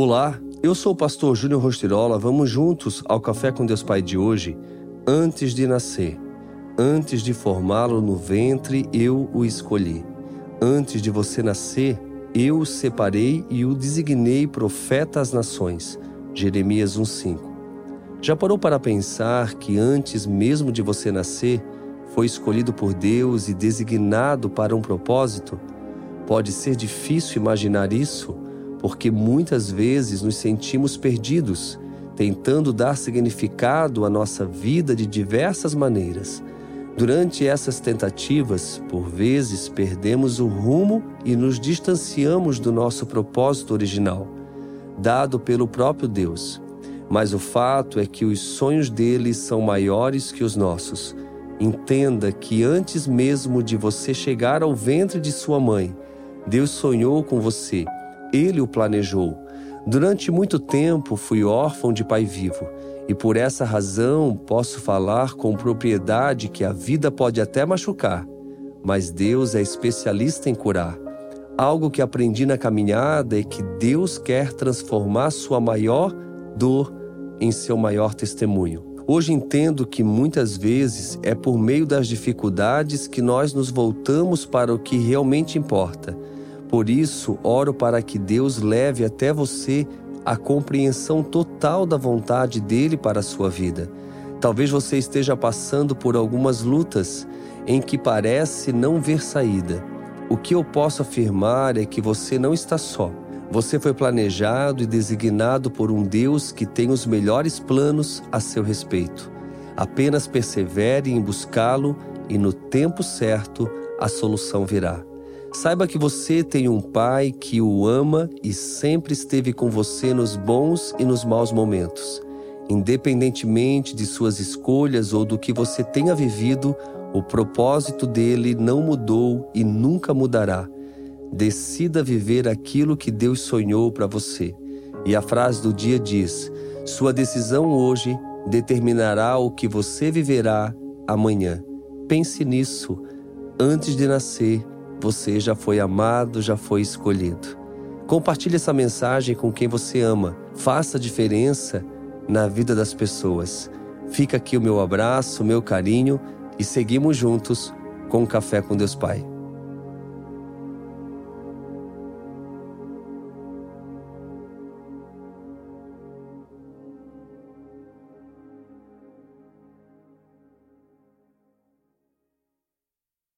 Olá, eu sou o pastor Júnior Rostirola. Vamos juntos ao Café com Deus Pai de hoje. Antes de nascer, antes de formá-lo no ventre, eu o escolhi. Antes de você nascer, eu o separei e o designei profeta às nações. Jeremias 1:5. Já parou para pensar que antes mesmo de você nascer, foi escolhido por Deus e designado para um propósito? Pode ser difícil imaginar isso porque muitas vezes nos sentimos perdidos, tentando dar significado à nossa vida de diversas maneiras. Durante essas tentativas, por vezes perdemos o rumo e nos distanciamos do nosso propósito original, dado pelo próprio Deus. Mas o fato é que os sonhos dele são maiores que os nossos. Entenda que antes mesmo de você chegar ao ventre de sua mãe, Deus sonhou com você ele o planejou. Durante muito tempo fui órfão de pai vivo e por essa razão posso falar com propriedade que a vida pode até machucar, mas Deus é especialista em curar. Algo que aprendi na caminhada é que Deus quer transformar sua maior dor em seu maior testemunho. Hoje entendo que muitas vezes é por meio das dificuldades que nós nos voltamos para o que realmente importa por isso, oro para que Deus leve até você a compreensão total da vontade dele para a sua vida. Talvez você esteja passando por algumas lutas em que parece não ver saída. O que eu posso afirmar é que você não está só. Você foi planejado e designado por um Deus que tem os melhores planos a seu respeito. Apenas persevere em buscá-lo e no tempo certo a solução virá. Saiba que você tem um pai que o ama e sempre esteve com você nos bons e nos maus momentos. Independentemente de suas escolhas ou do que você tenha vivido, o propósito dele não mudou e nunca mudará. Decida viver aquilo que Deus sonhou para você. E a frase do dia diz: Sua decisão hoje determinará o que você viverá amanhã. Pense nisso antes de nascer você já foi amado, já foi escolhido. Compartilhe essa mensagem com quem você ama. Faça diferença na vida das pessoas. Fica aqui o meu abraço, o meu carinho e seguimos juntos com o Café com Deus Pai.